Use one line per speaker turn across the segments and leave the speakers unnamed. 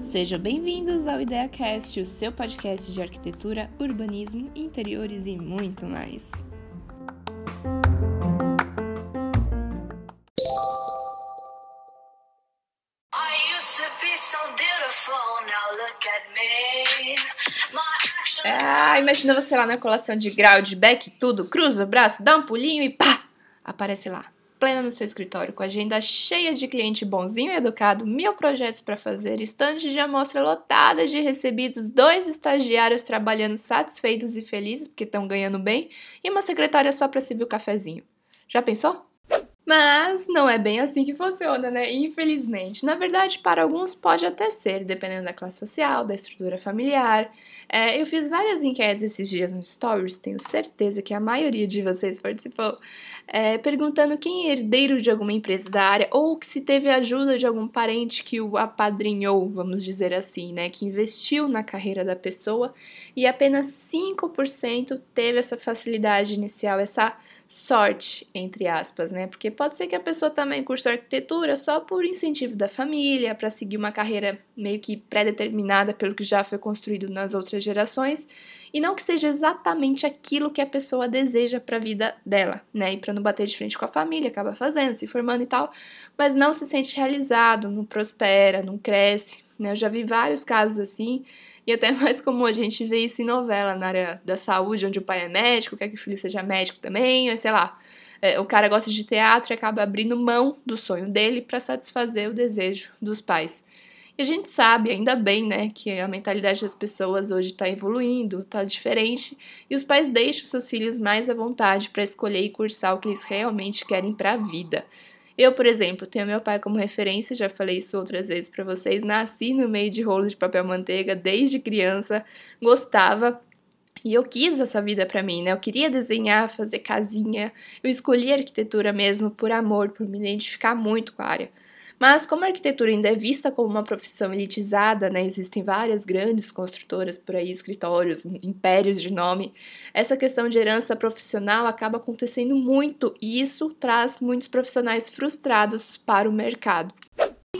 Sejam bem-vindos ao IdeaCast, o seu podcast de arquitetura, urbanismo, interiores e muito mais. Ah, imagina você lá na colação de grau, de back, tudo, cruza o braço, dá um pulinho e pá, aparece lá plena no seu escritório, com agenda cheia de cliente bonzinho e educado, mil projetos para fazer, estandes de amostra lotadas de recebidos, dois estagiários trabalhando satisfeitos e felizes porque estão ganhando bem, e uma secretária só para servir o cafezinho. Já pensou? Mas não é bem assim que funciona, né? Infelizmente. Na verdade, para alguns pode até ser, dependendo da classe social, da estrutura familiar. É, eu fiz várias enquetes esses dias no Stories, tenho certeza que a maioria de vocês participou, é, perguntando quem é herdeiro de alguma empresa da área ou que se teve ajuda de algum parente que o apadrinhou, vamos dizer assim, né? Que investiu na carreira da pessoa e apenas 5% teve essa facilidade inicial, essa sorte, entre aspas, né? Porque pode ser que a pessoa também cursou arquitetura só por incentivo da família, para seguir uma carreira meio que pré-determinada pelo que já foi construído nas outras gerações, e não que seja exatamente aquilo que a pessoa deseja para a vida dela, né? E para não bater de frente com a família, acaba fazendo, se formando e tal, mas não se sente realizado, não prospera, não cresce, né? Eu já vi vários casos assim. E até mais comum a gente vê isso em novela na área da saúde, onde o pai é médico, quer que o filho seja médico também, ou sei lá. É, o cara gosta de teatro e acaba abrindo mão do sonho dele para satisfazer o desejo dos pais. E a gente sabe, ainda bem, né, que a mentalidade das pessoas hoje está evoluindo, está diferente, e os pais deixam seus filhos mais à vontade para escolher e cursar o que eles realmente querem para a vida. Eu, por exemplo, tenho meu pai como referência, já falei isso outras vezes para vocês. Nasci no meio de rolo de papel manteiga desde criança, gostava e eu quis essa vida para mim, né? Eu queria desenhar, fazer casinha. Eu escolhi arquitetura mesmo por amor, por me identificar muito com a área. Mas como a arquitetura ainda é vista como uma profissão elitizada, né, existem várias grandes construtoras por aí, escritórios, impérios de nome, essa questão de herança profissional acaba acontecendo muito e isso traz muitos profissionais frustrados para o mercado.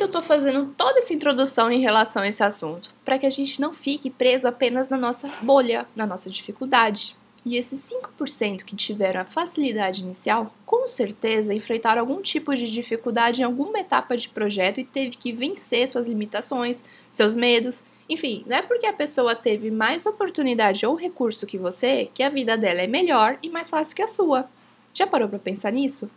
Que eu estou fazendo toda essa introdução em relação a esse assunto? Para que a gente não fique preso apenas na nossa bolha, na nossa dificuldade. E esses 5% que tiveram a facilidade inicial, com certeza enfrentaram algum tipo de dificuldade em alguma etapa de projeto e teve que vencer suas limitações, seus medos. Enfim, não é porque a pessoa teve mais oportunidade ou recurso que você que a vida dela é melhor e mais fácil que a sua. Já parou para pensar nisso?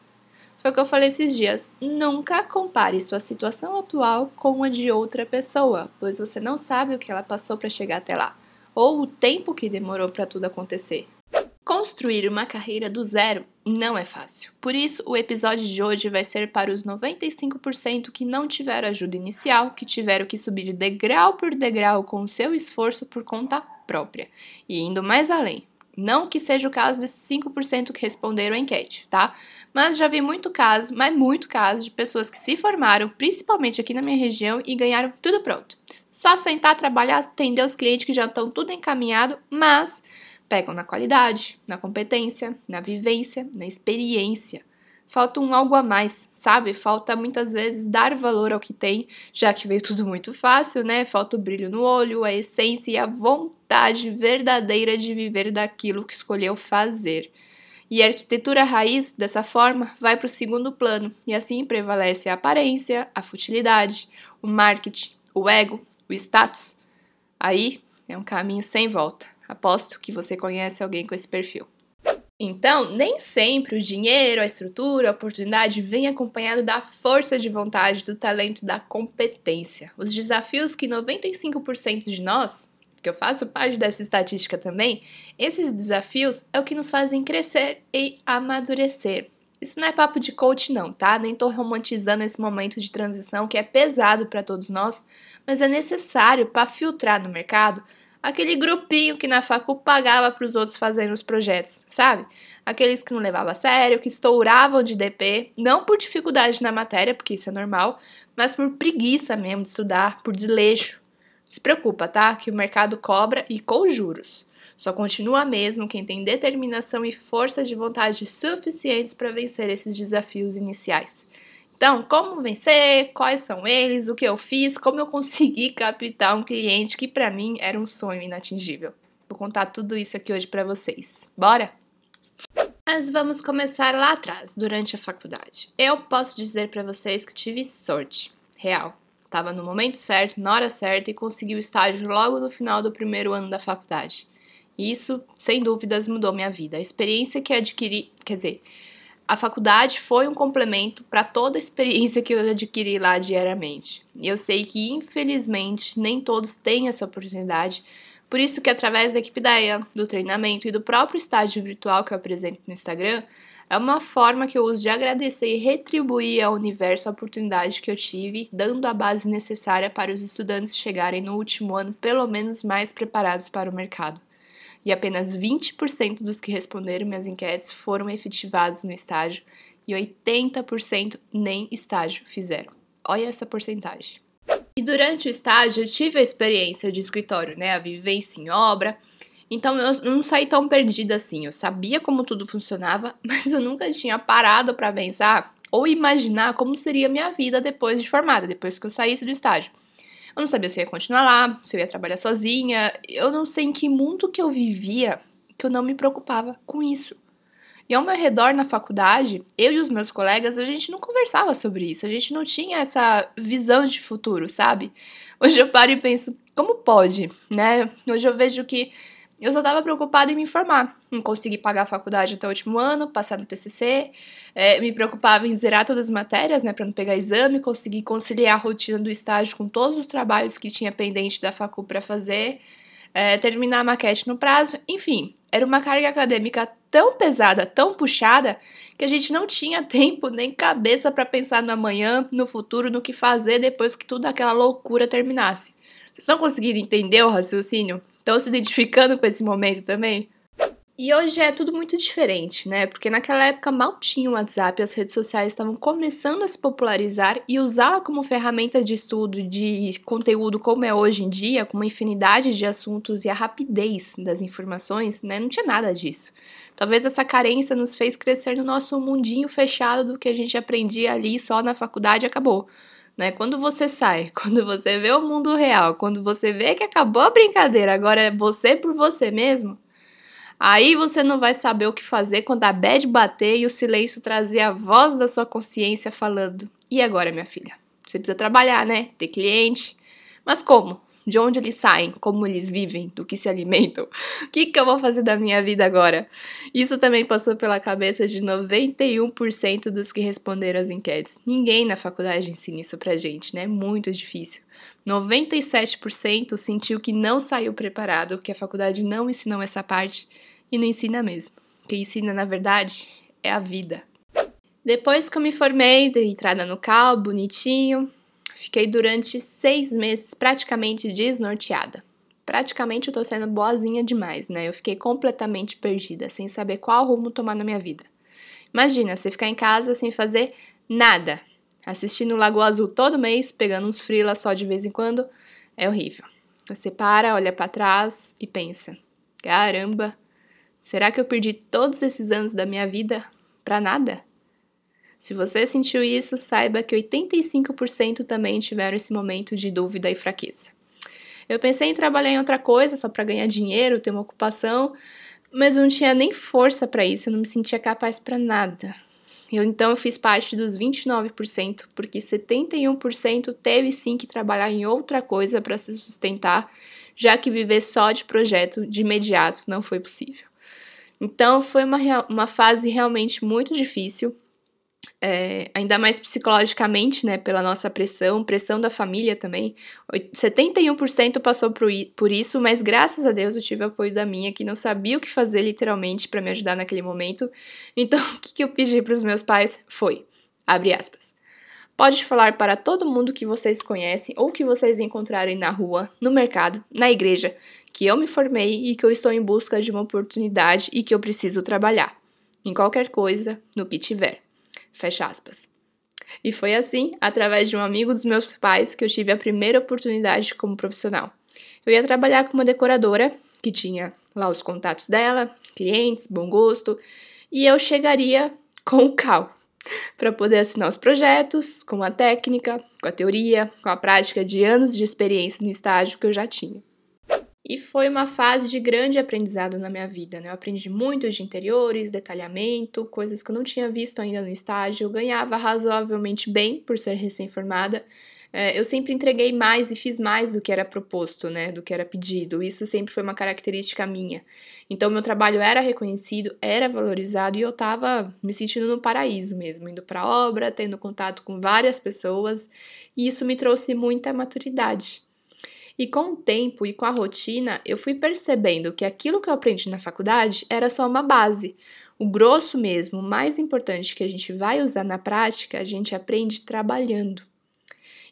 Foi o que eu falei esses dias. Nunca compare sua situação atual com a de outra pessoa, pois você não sabe o que ela passou para chegar até lá ou o tempo que demorou para tudo acontecer. Construir uma carreira do zero não é fácil. Por isso, o episódio de hoje vai ser para os 95% que não tiveram ajuda inicial, que tiveram que subir degrau por degrau com o seu esforço por conta própria. E indo mais além, não que seja o caso desses 5% que responderam a enquete, tá? Mas já vi muito caso, mas muito caso de pessoas que se formaram, principalmente aqui na minha região, e ganharam tudo pronto. Só sentar, trabalhar, atender os clientes que já estão tudo encaminhado, mas pegam na qualidade, na competência, na vivência, na experiência. Falta um algo a mais, sabe? Falta muitas vezes dar valor ao que tem, já que veio tudo muito fácil, né? Falta o brilho no olho, a essência e a vontade verdadeira de viver daquilo que escolheu fazer. E a arquitetura raiz, dessa forma, vai para o segundo plano, e assim prevalece a aparência, a futilidade, o marketing, o ego, o status, aí é um caminho sem volta. Aposto que você conhece alguém com esse perfil. Então, nem sempre o dinheiro, a estrutura, a oportunidade vem acompanhado da força de vontade, do talento, da competência. Os desafios que 95% de nós, que eu faço parte dessa estatística também, esses desafios é o que nos fazem crescer e amadurecer. Isso não é papo de coach, não, tá? Nem tô romantizando esse momento de transição que é pesado para todos nós, mas é necessário para filtrar no mercado aquele grupinho que na facu pagava para os outros fazerem os projetos, sabe? Aqueles que não levavam a sério, que estouravam de DP, não por dificuldade na matéria, porque isso é normal, mas por preguiça mesmo de estudar, por desleixo. Se preocupa, tá? Que o mercado cobra e com juros. Só continua mesmo quem tem determinação e força de vontade suficientes para vencer esses desafios iniciais. Então, como vencer? Quais são eles? O que eu fiz? Como eu consegui captar um cliente que para mim era um sonho inatingível? Vou contar tudo isso aqui hoje para vocês. Bora? Mas vamos começar lá atrás, durante a faculdade. Eu posso dizer para vocês que tive sorte, real. Estava no momento certo, na hora certa e consegui o estágio logo no final do primeiro ano da faculdade. Isso, sem dúvidas, mudou minha vida. A experiência que adquiri, quer dizer, a faculdade foi um complemento para toda a experiência que eu adquiri lá diariamente. E eu sei que, infelizmente, nem todos têm essa oportunidade, por isso que através da equipe da EA, do treinamento e do próprio estágio virtual que eu apresento no Instagram, é uma forma que eu uso de agradecer e retribuir ao universo a oportunidade que eu tive, dando a base necessária para os estudantes chegarem no último ano pelo menos mais preparados para o mercado. E apenas 20% dos que responderam minhas enquetes foram efetivados no estágio e 80% nem estágio fizeram. Olha essa porcentagem. E durante o estágio eu tive a experiência de escritório, né? A vivência em obra. Então eu não saí tão perdida assim. Eu sabia como tudo funcionava, mas eu nunca tinha parado para pensar ou imaginar como seria a minha vida depois de formada, depois que eu saísse do estágio. Eu não sabia se eu ia continuar lá, se eu ia trabalhar sozinha. Eu não sei em que mundo que eu vivia que eu não me preocupava com isso. E ao meu redor na faculdade, eu e os meus colegas, a gente não conversava sobre isso, a gente não tinha essa visão de futuro, sabe? Hoje eu paro e penso, como pode, né? Hoje eu vejo que eu só estava preocupada em me informar, em conseguir pagar a faculdade até o último ano, passar no TCC, é, me preocupava em zerar todas as matérias, né, para não pegar exame, conseguir conciliar a rotina do estágio com todos os trabalhos que tinha pendente da facu para fazer, é, terminar a maquete no prazo, enfim, era uma carga acadêmica tão pesada, tão puxada, que a gente não tinha tempo nem cabeça para pensar no amanhã, no futuro, no que fazer depois que tudo aquela loucura terminasse. Vocês estão conseguindo entender o raciocínio? Estão se identificando com esse momento também? E hoje é tudo muito diferente, né? Porque naquela época mal tinha o WhatsApp, as redes sociais estavam começando a se popularizar e usá-la como ferramenta de estudo de conteúdo como é hoje em dia, com uma infinidade de assuntos e a rapidez das informações, né? Não tinha nada disso. Talvez essa carência nos fez crescer no nosso mundinho fechado do que a gente aprendia ali só na faculdade e acabou. Né? Quando você sai, quando você vê o mundo real, quando você vê que acabou a brincadeira, agora é você por você mesmo, Aí você não vai saber o que fazer quando a bad bater e o silêncio trazer a voz da sua consciência falando: E agora, minha filha? Você precisa trabalhar, né? Ter cliente. Mas como? De onde eles saem? Como eles vivem? Do que se alimentam? O que, que eu vou fazer da minha vida agora? Isso também passou pela cabeça de 91% dos que responderam as enquetes. Ninguém na faculdade ensina isso pra gente, né? Muito difícil. 97% sentiu que não saiu preparado, que a faculdade não ensinou essa parte e não ensina mesmo. Quem ensina, na verdade, é a vida. Depois que eu me formei, dei entrada no CAL, bonitinho, Fiquei durante seis meses praticamente desnorteada. Praticamente eu tô sendo boazinha demais, né? Eu fiquei completamente perdida, sem saber qual rumo tomar na minha vida. Imagina, você ficar em casa sem fazer nada, assistindo Lagoa Azul todo mês, pegando uns freela só de vez em quando, é horrível. Você para, olha para trás e pensa: caramba, será que eu perdi todos esses anos da minha vida para nada? Se você sentiu isso, saiba que 85% também tiveram esse momento de dúvida e fraqueza. Eu pensei em trabalhar em outra coisa só para ganhar dinheiro, ter uma ocupação, mas não tinha nem força para isso, eu não me sentia capaz para nada. Eu, então eu fiz parte dos 29%, porque 71% teve sim que trabalhar em outra coisa para se sustentar, já que viver só de projeto de imediato não foi possível. Então foi uma, uma fase realmente muito difícil é, ainda mais psicologicamente, né, pela nossa pressão, pressão da família também. 71% passou por, por isso, mas graças a Deus eu tive apoio da minha, que não sabia o que fazer literalmente para me ajudar naquele momento. Então, o que, que eu pedi para os meus pais foi, abre aspas, pode falar para todo mundo que vocês conhecem ou que vocês encontrarem na rua, no mercado, na igreja, que eu me formei e que eu estou em busca de uma oportunidade e que eu preciso trabalhar, em qualquer coisa, no que tiver. Fecha aspas. E foi assim, através de um amigo dos meus pais, que eu tive a primeira oportunidade como profissional. Eu ia trabalhar como decoradora, que tinha lá os contatos dela, clientes, bom gosto, e eu chegaria com o cal para poder assinar os projetos, com a técnica, com a teoria, com a prática de anos de experiência no estágio que eu já tinha. E foi uma fase de grande aprendizado na minha vida, né? Eu aprendi muito de interiores, detalhamento, coisas que eu não tinha visto ainda no estágio. Eu ganhava razoavelmente bem por ser recém-formada. É, eu sempre entreguei mais e fiz mais do que era proposto, né? Do que era pedido. Isso sempre foi uma característica minha. Então, meu trabalho era reconhecido, era valorizado e eu estava me sentindo no paraíso mesmo, indo para a obra, tendo contato com várias pessoas. E isso me trouxe muita maturidade. E com o tempo e com a rotina, eu fui percebendo que aquilo que eu aprendi na faculdade era só uma base. O grosso mesmo, o mais importante que a gente vai usar na prática, a gente aprende trabalhando.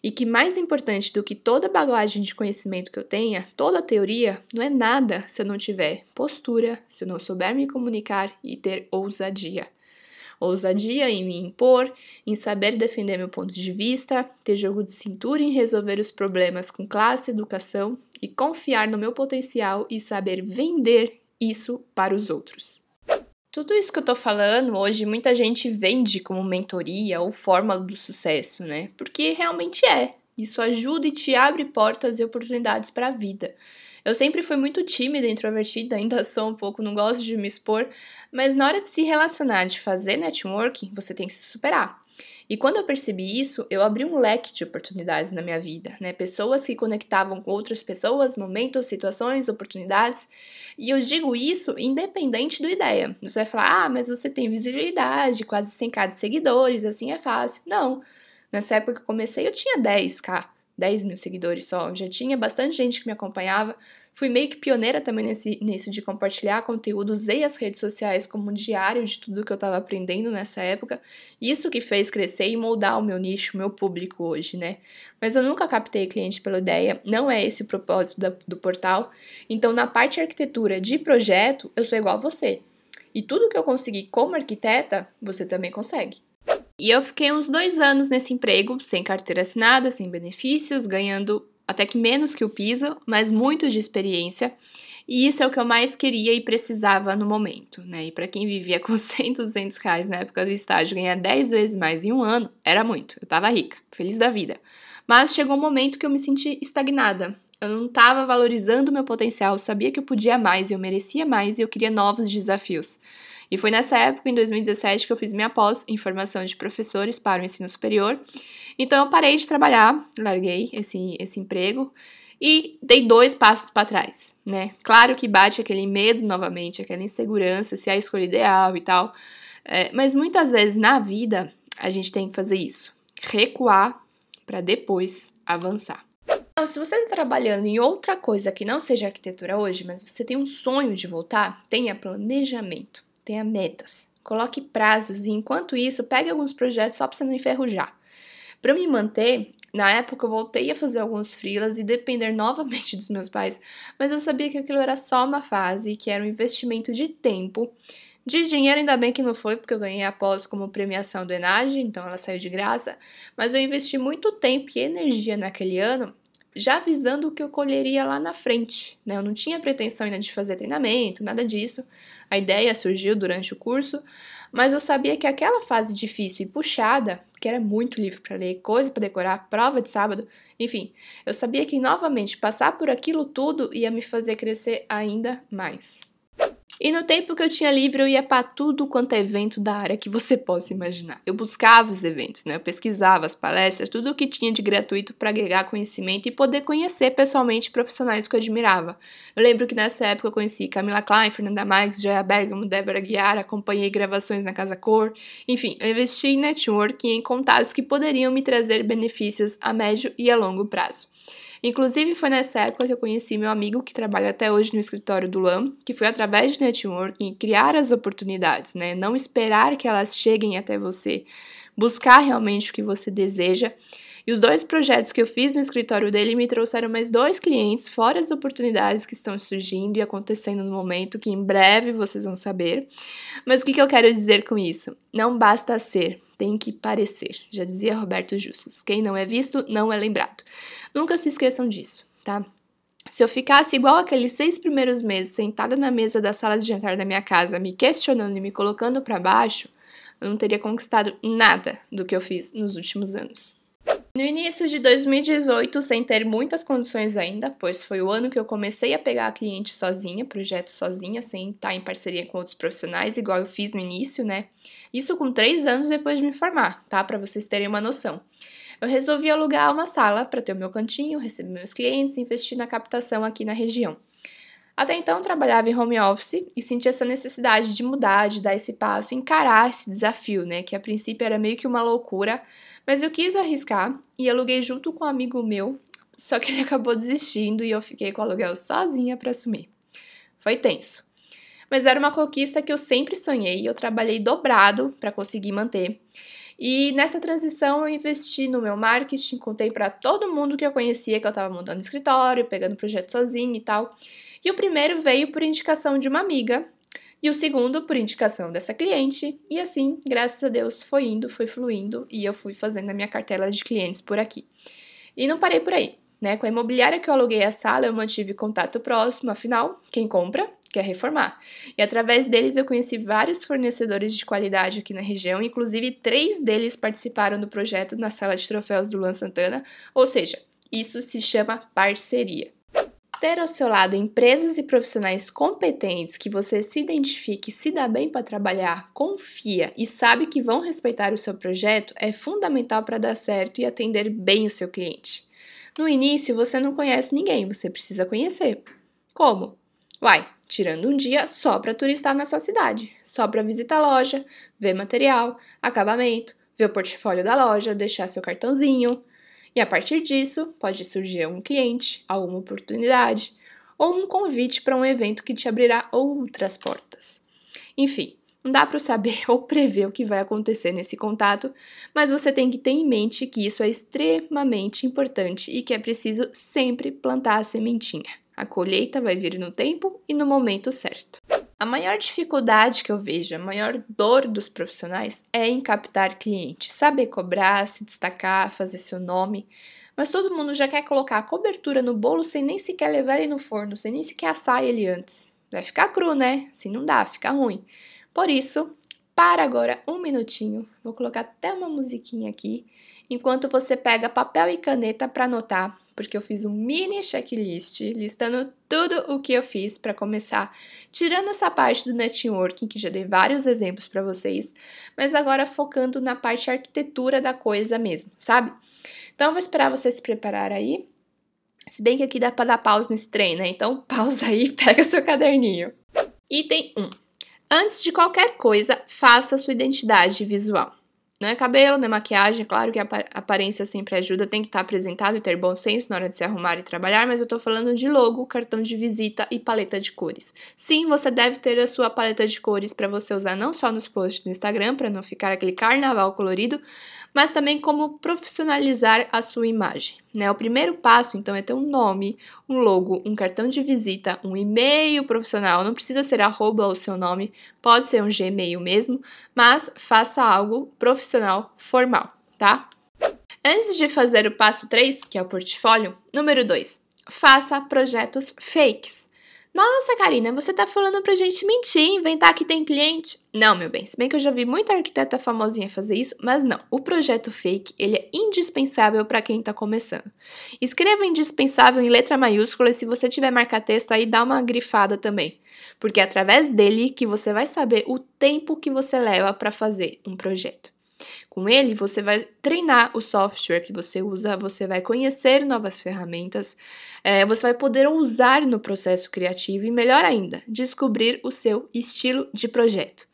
E que mais importante do que toda bagagem de conhecimento que eu tenha, toda teoria, não é nada se eu não tiver postura, se eu não souber me comunicar e ter ousadia ousadia em me impor, em saber defender meu ponto de vista, ter jogo de cintura em resolver os problemas com classe educação e confiar no meu potencial e saber vender isso para os outros. Tudo isso que eu tô falando hoje, muita gente vende como mentoria ou fórmula do sucesso, né? Porque realmente é. Isso ajuda e te abre portas e oportunidades para a vida. Eu sempre fui muito tímida introvertida, ainda sou um pouco, não gosto de me expor, mas na hora de se relacionar, de fazer networking, você tem que se superar. E quando eu percebi isso, eu abri um leque de oportunidades na minha vida, né? Pessoas que conectavam com outras pessoas, momentos, situações, oportunidades. E eu digo isso independente do ideia. Você vai falar, ah, mas você tem visibilidade, quase 100k de seguidores, assim é fácil. Não. Nessa época que eu comecei, eu tinha 10k. 10 mil seguidores só. Já tinha bastante gente que me acompanhava. Fui meio que pioneira também nesse, nisso de compartilhar conteúdo. Usei as redes sociais como um diário de tudo que eu estava aprendendo nessa época. Isso que fez crescer e moldar o meu nicho, o meu público hoje, né? Mas eu nunca captei cliente pela ideia. Não é esse o propósito da, do portal. Então, na parte de arquitetura de projeto, eu sou igual a você. E tudo que eu consegui como arquiteta, você também consegue. E eu fiquei uns dois anos nesse emprego, sem carteira assinada, sem benefícios, ganhando até que menos que o piso, mas muito de experiência. E isso é o que eu mais queria e precisava no momento, né? E para quem vivia com 100, 200 reais na época do estágio, ganhar 10 vezes mais em um ano, era muito. Eu tava rica, feliz da vida. Mas chegou um momento que eu me senti estagnada. Eu não estava valorizando meu potencial, sabia que eu podia mais, eu merecia mais e eu queria novos desafios. E foi nessa época, em 2017, que eu fiz minha pós em formação de professores para o ensino superior. Então eu parei de trabalhar, larguei esse, esse emprego e dei dois passos para trás, né? Claro que bate aquele medo novamente, aquela insegurança, se é a escolha ideal e tal. É, mas muitas vezes na vida a gente tem que fazer isso, recuar para depois avançar. Então, se você está trabalhando em outra coisa que não seja arquitetura hoje, mas você tem um sonho de voltar, tenha planejamento tenha metas, coloque prazos e enquanto isso, pegue alguns projetos só para você não enferrujar. Para me manter, na época eu voltei a fazer alguns freelas e depender novamente dos meus pais, mas eu sabia que aquilo era só uma fase, que era um investimento de tempo. De dinheiro, ainda bem que não foi, porque eu ganhei após como premiação do Enage, então ela saiu de graça. Mas eu investi muito tempo e energia naquele ano já visando o que eu colheria lá na frente. Né? Eu não tinha pretensão ainda de fazer treinamento, nada disso. A ideia surgiu durante o curso, mas eu sabia que aquela fase difícil e puxada, que era muito livro para ler, coisa para decorar, prova de sábado, enfim, eu sabia que novamente passar por aquilo tudo ia me fazer crescer ainda mais. E no tempo que eu tinha livre, eu ia para tudo quanto é evento da área que você possa imaginar. Eu buscava os eventos, né? Eu pesquisava as palestras, tudo o que tinha de gratuito para agregar conhecimento e poder conhecer pessoalmente profissionais que eu admirava. Eu lembro que nessa época eu conheci Camila Klein, Fernanda Marques, Joia Bergamo, Débora Guiar, acompanhei gravações na Casa Cor. Enfim, eu investi em network e em contatos que poderiam me trazer benefícios a médio e a longo prazo. Inclusive, foi nessa época que eu conheci meu amigo que trabalha até hoje no escritório do LAM, que foi através de networking criar as oportunidades, né? Não esperar que elas cheguem até você, buscar realmente o que você deseja. E os dois projetos que eu fiz no escritório dele me trouxeram mais dois clientes, fora as oportunidades que estão surgindo e acontecendo no momento, que em breve vocês vão saber. Mas o que, que eu quero dizer com isso? Não basta ser, tem que parecer. Já dizia Roberto Justus: quem não é visto não é lembrado. Nunca se esqueçam disso, tá? Se eu ficasse igual aqueles seis primeiros meses sentada na mesa da sala de jantar da minha casa, me questionando e me colocando para baixo, eu não teria conquistado nada do que eu fiz nos últimos anos. No início de 2018, sem ter muitas condições ainda, pois foi o ano que eu comecei a pegar cliente sozinha, projeto sozinha, sem estar em parceria com outros profissionais, igual eu fiz no início, né? Isso com três anos depois de me formar, tá? Para vocês terem uma noção. Eu resolvi alugar uma sala para ter o meu cantinho, receber meus clientes e investir na captação aqui na região. Até então, trabalhava em home office e sentia essa necessidade de mudar, de dar esse passo, encarar esse desafio, né? Que a princípio era meio que uma loucura, mas eu quis arriscar e aluguei junto com um amigo meu, só que ele acabou desistindo e eu fiquei com o aluguel sozinha para assumir. Foi tenso. Mas era uma conquista que eu sempre sonhei eu trabalhei dobrado para conseguir manter. E nessa transição eu investi no meu marketing, contei para todo mundo que eu conhecia que eu estava montando escritório, pegando projeto sozinho e tal. E o primeiro veio por indicação de uma amiga, e o segundo por indicação dessa cliente, e assim, graças a Deus, foi indo, foi fluindo, e eu fui fazendo a minha cartela de clientes por aqui. E não parei por aí. Né? Com a imobiliária que eu aluguei a sala, eu mantive contato próximo, afinal, quem compra quer reformar. E através deles eu conheci vários fornecedores de qualidade aqui na região, inclusive três deles participaram do projeto na sala de troféus do Luan Santana, ou seja, isso se chama parceria ter ao seu lado empresas e profissionais competentes que você se identifique, se dá bem para trabalhar, confia e sabe que vão respeitar o seu projeto é fundamental para dar certo e atender bem o seu cliente. No início, você não conhece ninguém, você precisa conhecer. Como? Uai, tirando um dia só para turistar na sua cidade, só para visitar a loja, ver material, acabamento, ver o portfólio da loja, deixar seu cartãozinho, e a partir disso, pode surgir um cliente, alguma oportunidade ou um convite para um evento que te abrirá outras portas. Enfim, não dá para saber ou prever o que vai acontecer nesse contato, mas você tem que ter em mente que isso é extremamente importante e que é preciso sempre plantar a sementinha. A colheita vai vir no tempo e no momento certo. A maior dificuldade que eu vejo, a maior dor dos profissionais é em captar cliente, saber cobrar, se destacar, fazer seu nome. Mas todo mundo já quer colocar a cobertura no bolo sem nem sequer levar ele no forno, sem nem sequer assar ele antes. Vai ficar cru, né? Assim não dá, fica ruim. Por isso, para agora um minutinho, vou colocar até uma musiquinha aqui, enquanto você pega papel e caneta para anotar porque eu fiz um mini checklist listando tudo o que eu fiz para começar, tirando essa parte do networking, que já dei vários exemplos para vocês, mas agora focando na parte arquitetura da coisa mesmo, sabe? Então, eu vou esperar você se preparar aí. Se bem que aqui dá para dar pausa nesse trem, né? Então, pausa aí pega seu caderninho. Item 1. Antes de qualquer coisa, faça sua identidade visual. Não é cabelo, não é maquiagem, claro que a aparência sempre ajuda, tem que estar apresentado e ter bom senso na hora de se arrumar e trabalhar, mas eu tô falando de logo, cartão de visita e paleta de cores. Sim, você deve ter a sua paleta de cores para você usar não só nos posts do Instagram, para não ficar aquele carnaval colorido, mas também como profissionalizar a sua imagem. Né? O primeiro passo, então, é ter um nome, um logo, um cartão de visita, um e-mail profissional. Não precisa ser arroba o seu nome, pode ser um Gmail mesmo, mas faça algo profissional formal, tá? Antes de fazer o passo 3, que é o portfólio, número 2, faça projetos fakes. Nossa, Karina, você tá falando pra gente mentir, inventar que tem cliente? Não, meu bem, se bem que eu já vi muita arquiteta famosinha fazer isso, mas não. O projeto fake, ele é indispensável para quem tá começando. Escreva indispensável em letra maiúscula e se você tiver marca-texto aí, dá uma grifada também. Porque é através dele que você vai saber o tempo que você leva para fazer um projeto. Com ele, você vai treinar o software que você usa, você vai conhecer novas ferramentas, é, você vai poder usar no processo criativo e, melhor ainda, descobrir o seu estilo de projeto.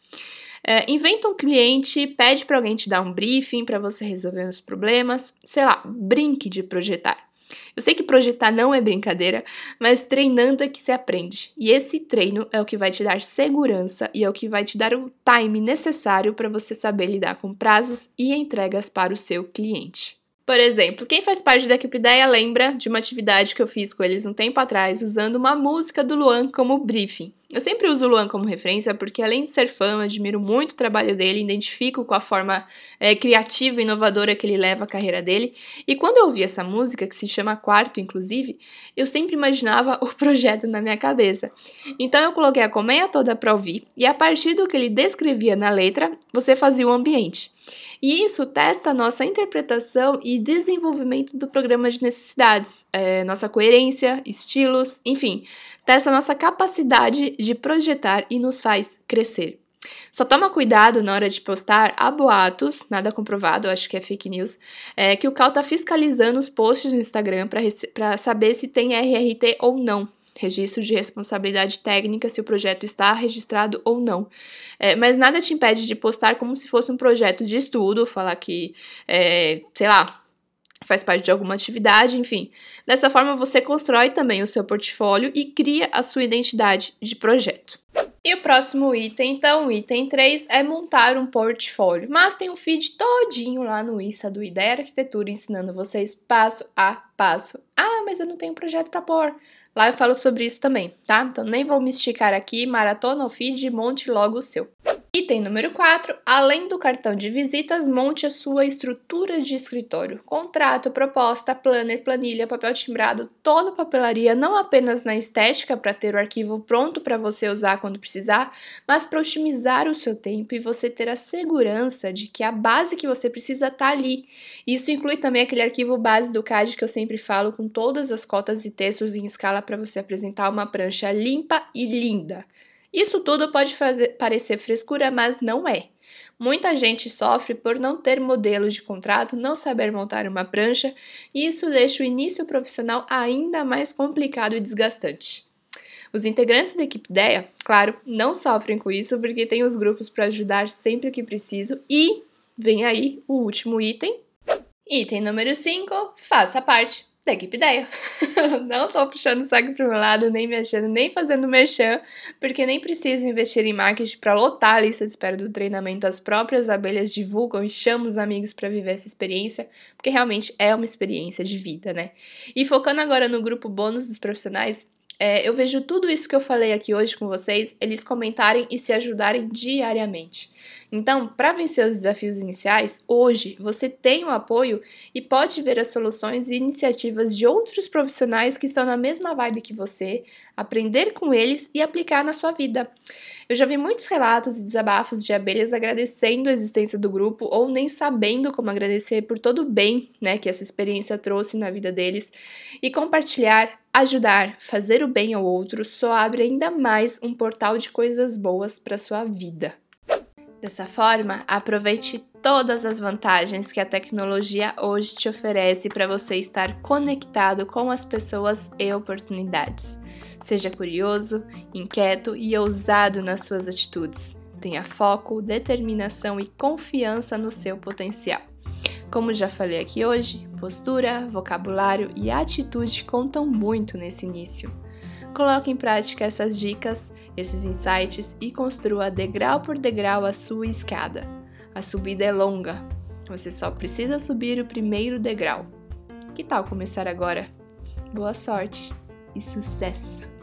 É, inventa um cliente, pede para alguém te dar um briefing para você resolver os problemas, sei lá, brinque de projetar. Eu sei que projetar não é brincadeira, mas treinando é que se aprende. E esse treino é o que vai te dar segurança e é o que vai te dar o time necessário para você saber lidar com prazos e entregas para o seu cliente. Por exemplo, quem faz parte da equipe Ideia lembra de uma atividade que eu fiz com eles um tempo atrás, usando uma música do Luan como briefing. Eu sempre uso o Luan como referência porque, além de ser fã, admiro muito o trabalho dele, identifico com a forma é, criativa e inovadora que ele leva a carreira dele. E quando eu ouvi essa música, que se chama Quarto, inclusive, eu sempre imaginava o projeto na minha cabeça. Então eu coloquei a colmeia toda para ouvir, e a partir do que ele descrevia na letra, você fazia o ambiente. E isso testa a nossa interpretação e desenvolvimento do programa de necessidades, é, nossa coerência, estilos, enfim, testa a nossa capacidade de projetar e nos faz crescer. Só toma cuidado na hora de postar há boatos, nada comprovado, acho que é fake news, é, que o Cal tá fiscalizando os posts no Instagram para saber se tem RRT ou não registro de responsabilidade técnica se o projeto está registrado ou não. É, mas nada te impede de postar como se fosse um projeto de estudo, falar que, é, sei lá, faz parte de alguma atividade, enfim. Dessa forma, você constrói também o seu portfólio e cria a sua identidade de projeto. E o próximo item, então, item 3, é montar um portfólio. Mas tem um feed todinho lá no Insta do Ideia Arquitetura ensinando vocês passo a passo. Ah, mas eu não tenho projeto para pôr. Lá eu falo sobre isso também, tá? Então nem vou me esticar aqui, maratona o feed e monte logo o seu. Item número 4. Além do cartão de visitas, monte a sua estrutura de escritório. Contrato, proposta, planner, planilha, papel timbrado, toda papelaria, não apenas na estética para ter o arquivo pronto para você usar quando precisar, mas para otimizar o seu tempo e você ter a segurança de que a base que você precisa está ali. Isso inclui também aquele arquivo base do CAD que eu sempre falo, com todas as cotas e textos em escala para você apresentar uma prancha limpa e linda. Isso tudo pode fazer, parecer frescura, mas não é. Muita gente sofre por não ter modelo de contrato, não saber montar uma prancha, e isso deixa o início profissional ainda mais complicado e desgastante. Os integrantes da equipe DEA, claro, não sofrem com isso porque tem os grupos para ajudar sempre que preciso e vem aí o último item. Item número 5, faça parte da equipe ideia. não tô puxando o saco pro meu lado, nem me achando, nem fazendo merchan, porque nem preciso investir em marketing para lotar a lista de espera do treinamento. As próprias abelhas divulgam e chamam os amigos para viver essa experiência, porque realmente é uma experiência de vida, né? E focando agora no grupo bônus dos profissionais, é, eu vejo tudo isso que eu falei aqui hoje com vocês, eles comentarem e se ajudarem diariamente. Então, para vencer os desafios iniciais, hoje você tem o apoio e pode ver as soluções e iniciativas de outros profissionais que estão na mesma vibe que você, aprender com eles e aplicar na sua vida. Eu já vi muitos relatos e desabafos de abelhas agradecendo a existência do grupo ou nem sabendo como agradecer por todo o bem né, que essa experiência trouxe na vida deles e compartilhar Ajudar, fazer o bem ao outro só abre ainda mais um portal de coisas boas para sua vida. Dessa forma, aproveite todas as vantagens que a tecnologia hoje te oferece para você estar conectado com as pessoas e oportunidades. Seja curioso, inquieto e ousado nas suas atitudes. Tenha foco, determinação e confiança no seu potencial. Como já falei aqui hoje, postura, vocabulário e atitude contam muito nesse início. Coloque em prática essas dicas, esses insights e construa degrau por degrau a sua escada. A subida é longa, você só precisa subir o primeiro degrau. Que tal começar agora? Boa sorte e sucesso!